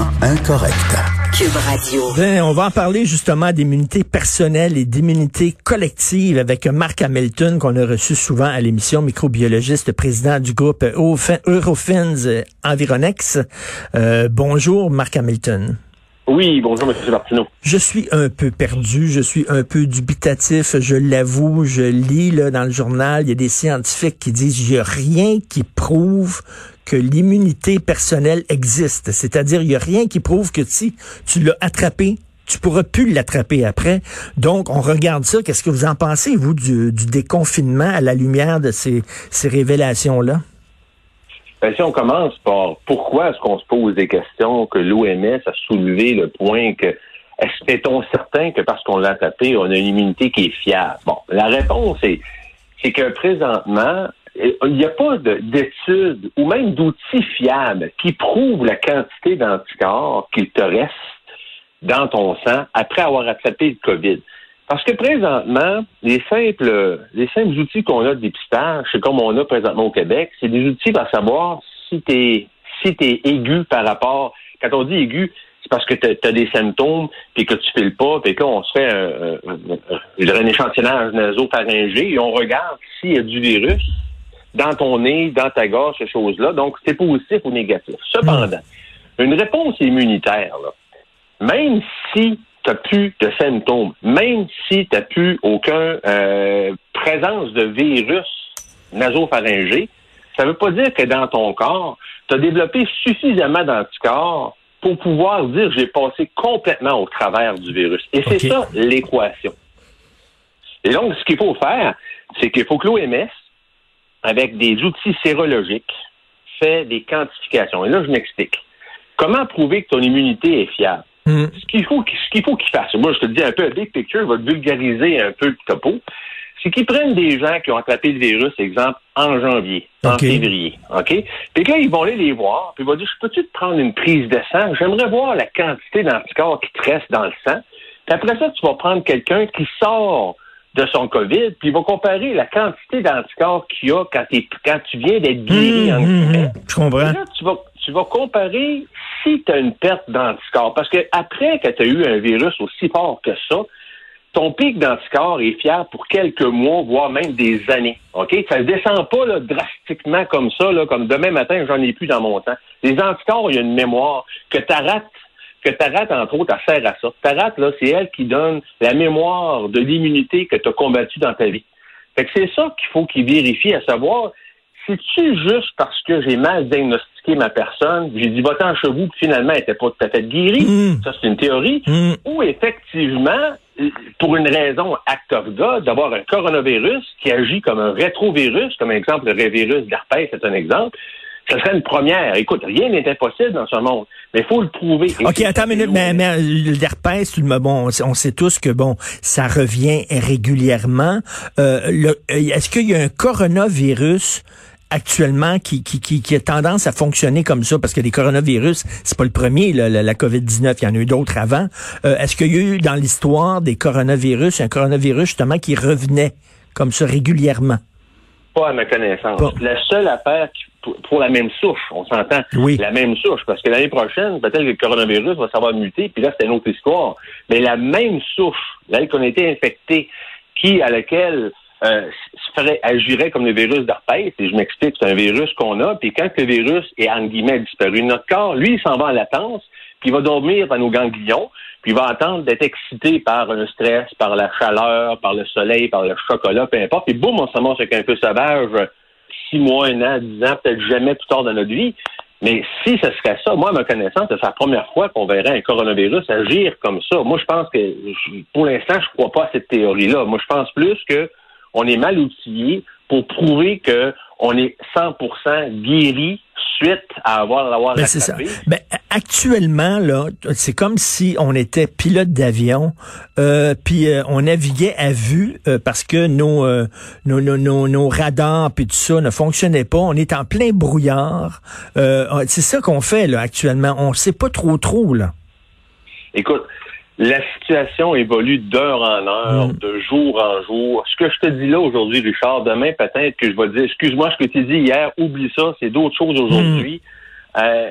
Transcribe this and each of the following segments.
Politiquement incorrect. Cube Radio. Ben, on va en parler justement d'immunité personnelle et d'immunité collective avec Marc Hamilton qu'on a reçu souvent à l'émission, microbiologiste, président du groupe Eurofins Environex. Euh, bonjour Marc Hamilton. Oui, bonjour, M. Martineau. Je suis un peu perdu, je suis un peu dubitatif, je l'avoue, je lis là, dans le journal, il y a des scientifiques qui disent il n'y a rien qui prouve que l'immunité personnelle existe. C'est-à-dire, il n'y a rien qui prouve que si tu l'as attrapé, tu pourras plus l'attraper après. Donc, on regarde ça. Qu'est-ce que vous en pensez, vous, du, déconfinement à la lumière de ces, ces révélations-là? Ben, si on commence par pourquoi est-ce qu'on se pose des questions, que l'OMS a soulevé le point que est-on certain que parce qu'on l'a tapé, on a une immunité qui est fiable? Bon, la réponse est, c'est que présentement, il n'y a pas d'études ou même d'outils fiables qui prouvent la quantité d'anticorps qu'il te reste dans ton sang après avoir attrapé le COVID. Parce que présentement, les simples, les simples outils qu'on a de dépistage, c'est comme on a présentement au Québec, c'est des outils pour savoir si tu es, si es aigu par rapport. Quand on dit aigu, c'est parce que tu as, des symptômes, puis que tu files pas, puis qu'on se fait un, un, un nasopharyngé et on regarde s'il y a du virus dans ton nez, dans ta gorge, ces choses-là. Donc, c'est positif ou négatif. Cependant, une réponse immunitaire, là, même si tu n'as plus de symptômes, même si tu n'as plus aucune euh, présence de virus nasopharyngé, ça ne veut pas dire que dans ton corps, tu as développé suffisamment d'anticorps pour pouvoir dire j'ai passé complètement au travers du virus. Et c'est ça l'équation. Et donc, ce qu'il faut faire, c'est qu'il faut que l'OMS, avec des outils sérologiques, fait des quantifications. Et là, je m'explique. Comment prouver que ton immunité est fiable? Mm. Ce qu'il faut qu'il qu'ils fassent, moi je te dis un peu un big picture, va vulgariser un peu le topo, c'est qu'ils prennent des gens qui ont attrapé le virus, exemple, en janvier, en février, OK? Puis là, ils vont aller les voir, puis ils vont dire, je peux-tu te prendre une prise de sang? J'aimerais voir la quantité d'anticorps qui te reste dans le sang. Puis après ça, tu vas prendre quelqu'un qui sort de son COVID, puis il va comparer la quantité d'anticorps qu'il y a quand, quand tu viens d'être guéri. Mmh, en mmh, je comprends. là, tu vas, tu vas comparer si tu as une perte d'anticorps. Parce que après que tu as eu un virus aussi fort que ça, ton pic d'anticorps est fier pour quelques mois, voire même des années. OK? Ça ne descend pas drastiquement comme ça, là, comme demain matin, j'en ai plus dans mon temps. Les anticorps, il y a une mémoire que tu rates que ta rate, entre autres, elle sert à ça. Ta rate, là, c'est elle qui donne la mémoire de l'immunité que tu as combattue dans ta vie. Fait que c'est ça qu'il faut qu'il vérifie, à savoir, c'est-tu juste parce que j'ai mal diagnostiqué ma personne, j'ai dit va-t'en chez vous, puis finalement, elle n'était pas tout à fait guérie, mm. ça c'est une théorie, mm. ou effectivement, pour une raison act of God, d'avoir un coronavirus qui agit comme un rétrovirus, comme exemple le virus d'herpès, c'est un exemple, ce serait une première. Écoute, rien n'est impossible dans ce monde, mais il faut le prouver. OK, attends une minute, mais, mais l'herpès, bon, on sait tous que bon, ça revient régulièrement. Euh, euh, Est-ce qu'il y a un coronavirus actuellement qui, qui, qui, a tendance à fonctionner comme ça, parce que les coronavirus, c'est pas le premier, la, la COVID-19, il y en a eu d'autres avant. Euh, est-ce qu'il y a eu dans l'histoire des coronavirus, un coronavirus justement qui revenait comme ça régulièrement? Pas à ma connaissance. La seule affaire pour, la même souche, on s'entend. Oui. La même souche, parce que l'année prochaine, peut-être que le coronavirus va savoir muter, puis là, c'est une autre histoire. Mais la même souche, là, qu'on a été infecté, qui, à laquelle euh, agirait comme le virus d'herpès, et je m'explique, c'est un virus qu'on a, puis quand le virus est, en guillemets, disparu, notre corps, lui, il s'en va en latence, puis il va dormir dans nos ganglions, puis il va attendre d'être excité par un stress, par la chaleur, par le soleil, par le chocolat, peu importe. Puis boum, on se commence avec un peu sauvage, six mois, un an, dix ans, peut-être jamais plus tard dans notre vie. Mais si ce serait ça, moi, à ma connaissance, c'est la première fois qu'on verrait un coronavirus agir comme ça. Moi, je pense que, pour l'instant, je crois pas à cette théorie-là. Moi, je pense plus que on est mal outillé pour prouver que on est 100% guéri suite à avoir l'avoir ben, c'est ça. Ben, actuellement là, c'est comme si on était pilote d'avion, euh, puis euh, on naviguait à vue euh, parce que nos, euh, nos, nos, nos, radars puis tout ça ne fonctionnaient pas. On est en plein brouillard. c'est ça qu'on fait là actuellement. On sait pas trop trop là. Écoute, la situation évolue d'heure en heure, mm. de jour en jour. Ce que je te dis là aujourd'hui, Richard, demain peut-être que je vais dire, excuse-moi ce que tu dis hier, oublie ça, c'est d'autres choses aujourd'hui. Mm. Euh,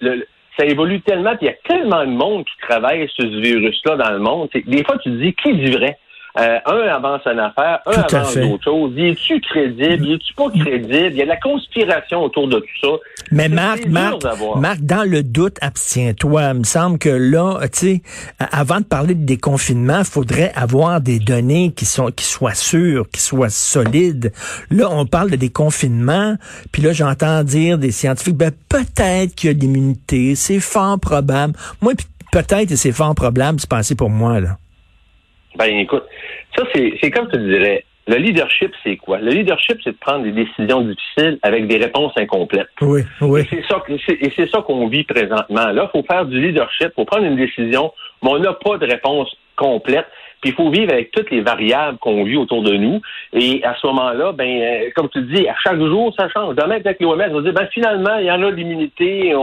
le, ça évolue tellement, puis il y a tellement de monde qui travaille sur ce virus-là dans le monde. Des fois, tu te dis, qui dit vrai? Euh, un avance une affaire, un avance d'autres choses. Y es-tu crédible? Y es-tu pas crédible? Il y a de la conspiration autour de tout ça. Mais Marc, Marc, Marc, dans le doute, abstiens-toi. Il me semble que là, tu sais, avant de parler de déconfinement, il faudrait avoir des données qui sont qui soient sûres, qui soient solides. Là, on parle de déconfinement, puis là, j'entends dire des scientifiques, ben peut-être qu'il y a l'immunité, c'est fort probable. Moi, peut-être, c'est fort probable, c'est passé pour moi, là. Ben écoute, ça c'est comme tu dirais. Le leadership, c'est quoi? Le leadership, c'est de prendre des décisions difficiles avec des réponses incomplètes. Oui, oui. Et c'est ça, qu'on vit présentement. Là, il faut faire du leadership, il faut prendre une décision, mais on n'a pas de réponse complète. Puis il faut vivre avec toutes les variables qu'on vit autour de nous. Et à ce moment-là, ben, euh, comme tu dis, à chaque jour, ça change. Demain, avec l'OMS, on va dire, ben finalement, il y en a l'immunité.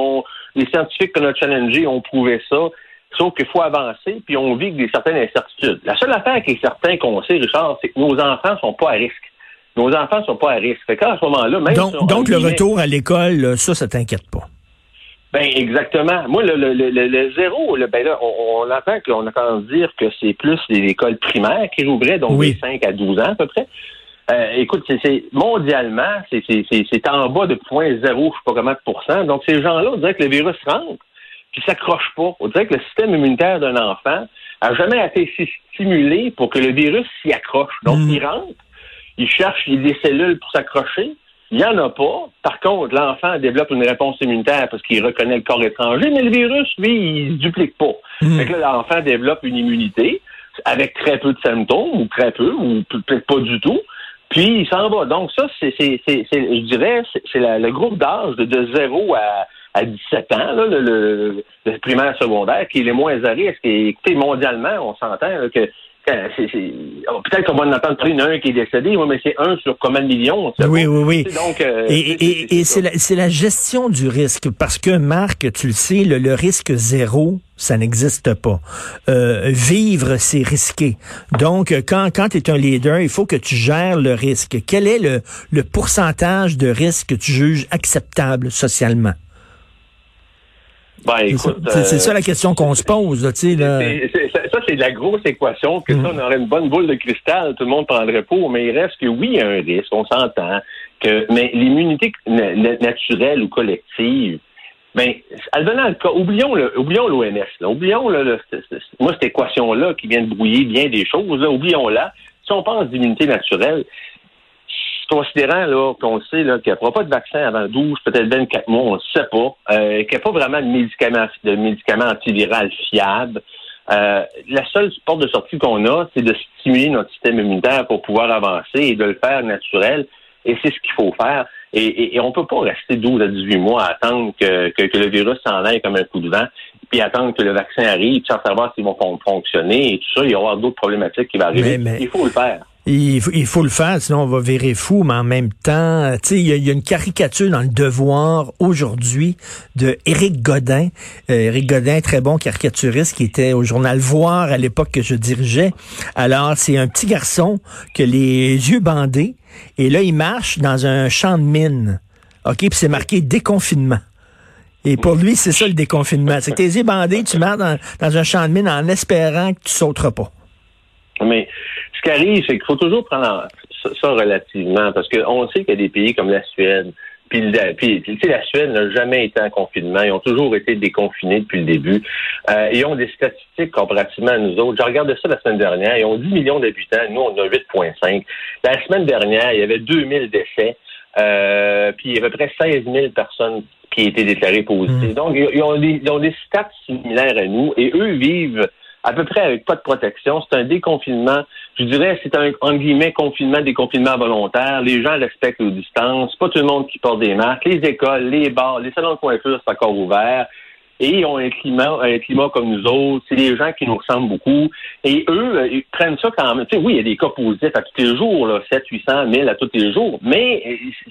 Les scientifiques qu'on a challengés ont prouvé ça. Sauf qu'il faut avancer, puis on vit avec des certaines incertitudes. La seule affaire qui est certain qu'on sait, Richard, c'est que nos enfants sont pas à risque. Nos enfants sont pas à risque. Fait qu'à ce moment-là, même donc, le retour à l'école, ça, ça t'inquiète pas. Ben exactement. Moi, le, le, le, zéro, ben là, on, on entend qu'on entend dire que c'est plus l'école primaire qui rouvrait, donc oui. 5 à 12 ans à peu près. Euh, écoute, c'est mondialement, c'est en bas de 0.0, je sais pas comment de pourcent. Donc ces gens-là, on dirait que le virus rentre qui s'accroche pas. On dirait que le système immunitaire d'un enfant a jamais été stimulé pour que le virus s'y accroche. Donc, mm. il rentre, il cherche des cellules pour s'accrocher. Il n'y en a pas. Par contre, l'enfant développe une réponse immunitaire parce qu'il reconnaît le corps étranger, mais le virus, lui, il se duplique pas. Mm. Fait que là, l'enfant développe une immunité avec très peu de symptômes, ou très peu, ou peut-être pas du tout. Puis il s'en va. Donc ça, c'est, je dirais, c'est le groupe d'âge de, de 0 à, à 17 ans, le, primaire secondaire, qui est les moins à risque. Et écoutez, mondialement, on s'entend que Peut-être qu'on va en entendre parler d'un qui est décédé, mais c'est un sur combien de millions? Oui, oui, oui. Donc, euh, et, c'est la, la, gestion du risque, parce que, Marc, tu le sais, le, risque zéro, ça n'existe pas. Euh, vivre, c'est risqué. Donc, quand, quand tu es un leader, il faut que tu gères le risque. Quel est le, le pourcentage de risque que tu juges acceptable socialement? Ben, c'est ça la question qu'on se pose, là, tu sais. Ça, c'est la grosse équation, que ça, on aurait une bonne boule de cristal, tout le monde prendrait pour, mais il reste que oui, il y a un risque, on s'entend, que, mais l'immunité naturelle ou collective, ben, advenant le cas, oublions le, oublions l'OMS, oublions le, moi, cette équation-là qui vient de brouiller bien des choses, oublions-la. Si on pense d'immunité naturelle, considérant qu'on sait qu'il n'y aura pas de vaccin avant 12, peut-être 24 mois, on ne sait pas, euh, qu'il n'y a pas vraiment de médicaments, de médicaments fiables. Euh, la seule porte de sortie qu'on a, c'est de stimuler notre système immunitaire pour pouvoir avancer et de le faire naturel. Et c'est ce qu'il faut faire. Et, on ne peut pas rester 12 à 18 mois à attendre que, que, le virus s'en aille comme un coup de vent, puis attendre que le vaccin arrive, sans savoir s'ils vont fonctionner et tout ça. Il y aura d'autres problématiques qui vont arriver. Il faut le faire. Il faut, il faut, le faire, sinon on va virer fou, mais en même temps, tu sais, il y, a une caricature dans le Devoir aujourd'hui de Éric Godin. Euh, Éric Godin, très bon caricaturiste, qui était au journal Voir à l'époque que je dirigeais. Alors, c'est un petit garçon que les yeux bandés, et là, il marche dans un champ de mine. OK, puis c'est marqué déconfinement. Et pour lui, c'est ça le déconfinement. C'est que tes yeux bandés, tu marches dans, dans un champ de mine en espérant que tu sauteras pas. Mais ce qui arrive, c'est qu'il faut toujours prendre ça, relativement, parce qu'on sait qu'il y a des pays comme la Suède, puis, tu sais, la Suède n'a jamais été en confinement. Ils ont toujours été déconfinés depuis le début. Euh, ils ont des statistiques comparativement à nous autres. Je regardé ça la semaine dernière. Ils ont 10 millions d'habitants. Nous, on a 8,5. La semaine dernière, il y avait 2000 décès. Euh, puis il y avait à peu près 16 000 personnes qui étaient déclarées positives. Hmm. Donc, ils ont, des, ils ont des stats similaires à nous et eux vivent à peu près avec pas de protection. C'est un déconfinement. Je dirais, c'est un, en guillemets, confinement, déconfinement volontaire. Les gens respectent les distances. Pas tout le monde qui porte des masques. Les écoles, les bars, les salons de coiffure, c'est encore ouvert. Et ils ont un climat, un climat comme nous autres. C'est des gens qui nous ressemblent beaucoup. Et eux, euh, ils prennent ça quand même. Tu sais, oui, il y a des cas positifs à tous les jours, là, 7, 800, 1000 à tous les jours. Mais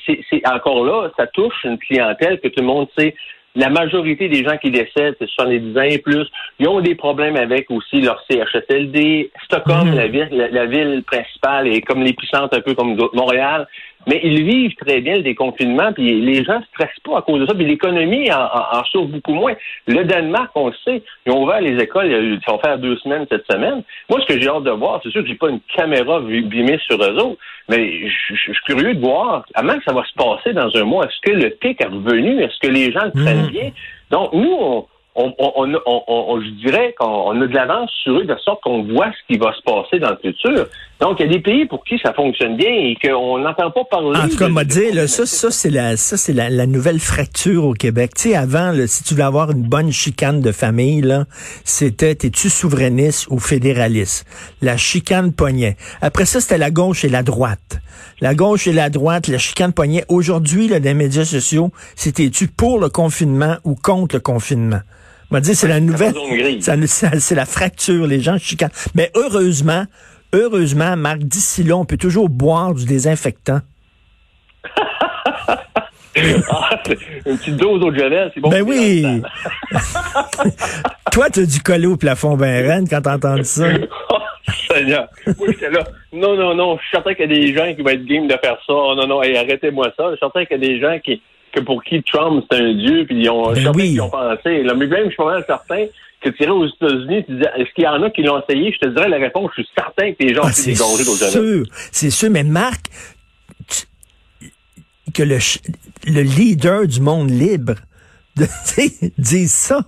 euh, c'est encore là, ça touche une clientèle que tout le monde sait la majorité des gens qui décèdent, c'est 70 ans et plus. Ils ont des problèmes avec aussi leur CHSLD. Stockholm, mhm. la, ville, la, ville principale, est comme les puissantes, un peu comme Montréal. Mais ils vivent très bien le déconfinement, puis les gens ne stressent pas à cause de ça, puis l'économie en, en, souffre beaucoup moins. Le Danemark, on le sait, ils ont ouvert les écoles, ça va faire deux semaines cette semaine. Moi, ce que j'ai hâte de voir, c'est sûr que j'ai pas une caméra bimée sur eux autres, mais je, suis curieux de voir comment ça va se passer dans un mois. Est-ce que le pic est revenu? Est-ce que les gens le prennent mmh. bien? Donc, nous, on, on, on, on, je dirais qu'on a de l'avance sur eux de sorte qu'on voit ce qui va se passer dans le futur. Donc, il y a des pays pour qui ça fonctionne bien et qu'on n'entend pas parler. En tout cas, m'a dit, là, ça, ça, c'est la, ça, c'est la, nouvelle fracture au Québec. Tu sais, avant, si tu voulais avoir une bonne chicane de famille, là, c'était, es-tu souverainiste ou fédéraliste? La chicane poignait. Après ça, c'était la gauche et la droite. La gauche et la droite, la chicane poignait. Aujourd'hui, là, les médias sociaux, c'était-tu pour le confinement ou contre le confinement? M'a dit, c'est la nouvelle. C'est la fracture, les gens chicanent. Mais heureusement, heureusement, Marc, d'ici là, on peut toujours boire du désinfectant. Ah, une petite dose d'eau de javel, c'est bon. Ben oui. Toi, tu as dû coller au plafond ben reine quand t'as entendu ça. oh, Seigneur. Moi, j'étais là. Non, non, non. Je suis certain qu'il y a des gens qui vont être game de faire ça. Oh, non, non, arrêtez-moi ça. Je suis certain qu'il y a des gens qui, que pour qui Trump c'est un dieu, puis ils ont, ben oui. ont pensé. Là, mais même, je suis pas certain que tu irais aux États-Unis, tu disais, est-ce qu'il y en a qui l'ont essayé? Je te dirais la réponse, je suis certain que les gens ah, C'est sûr, c'est sûr, mais Marc, que le, le leader du monde libre dise ça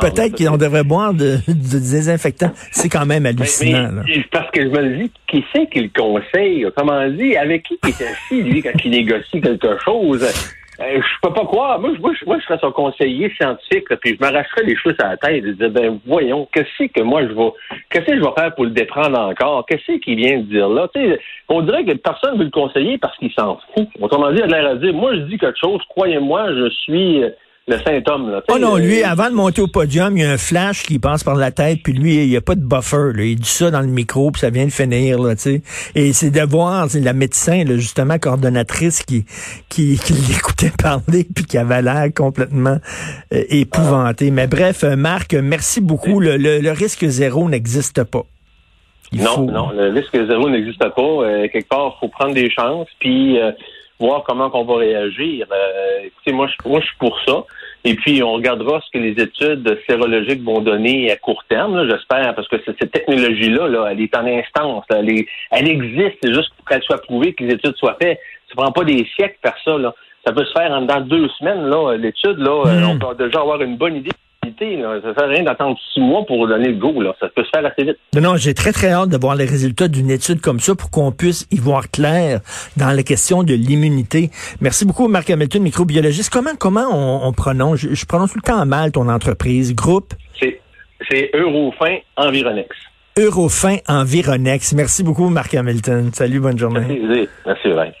peut-être qu'on devrait boire de, désinfectant. C'est quand même hallucinant. parce que je me dis, qui c'est qui le conseille? Comment dit, avec qui il est assis, lui, quand il négocie quelque chose? Euh, je peux pas croire. Moi, moi, moi, je serais son conseiller scientifique, puis je m'arracherais les cheveux à la tête et dire, ben, voyons, qu'est-ce que moi je vais, qu'est-ce que je vais faire pour le déprendre encore? Qu'est-ce qu'il vient de dire là? on dirait que personne ne veut le conseiller parce qu'il s'en fout. Autrement dit, il a l'air à dire, moi, je dis quelque chose, croyez-moi, je suis, le symptôme. Là. Oh non, lui, euh, avant de monter au podium, il y a un flash qui passe par la tête, puis lui, il n'y a pas de buffer. Là. Il dit ça dans le micro, puis ça vient de finir. Là, sais. Et c'est de voir la médecin, là, justement, coordonnatrice, qui, qui, qui l'écoutait parler, puis qui avait l'air complètement euh, épouvanté. Mais bref, euh, Marc, merci beaucoup. Le, le, risque zéro n'existe pas. non, non, le risque zéro n'existe pas. quelque part, il faut prendre des chances, puis voir comment on va réagir. écoutez, moi, je, moi, je suis pour ça. Et puis, on regardera ce que les études sérologiques vont donner à court terme, j'espère, parce que cette technologie-là, là, elle est en instance. elle, elle existe, c'est juste pour qu'elle soit prouvée, que les études soient faites. Ça prend pas des siècles faire ça. Là. Ça peut se faire en dans deux semaines, là, l'étude. Là, hmm. On peut déjà avoir une bonne idée ça ne sert rien d'attendre six mois pour donner le go. Là. Ça peut se faire assez vite. Non, j'ai très, très hâte de voir les résultats d'une étude comme ça pour qu'on puisse y voir clair dans la question de l'immunité. Merci beaucoup, Marc Hamilton, microbiologiste. Comment, comment on, prononce, je, prononce tout le temps mal ton entreprise, groupe? C'est Eurofin Environex. Eurofin Environex. Merci beaucoup, Marc Hamilton. Salut, bonne journée. Merci, merci,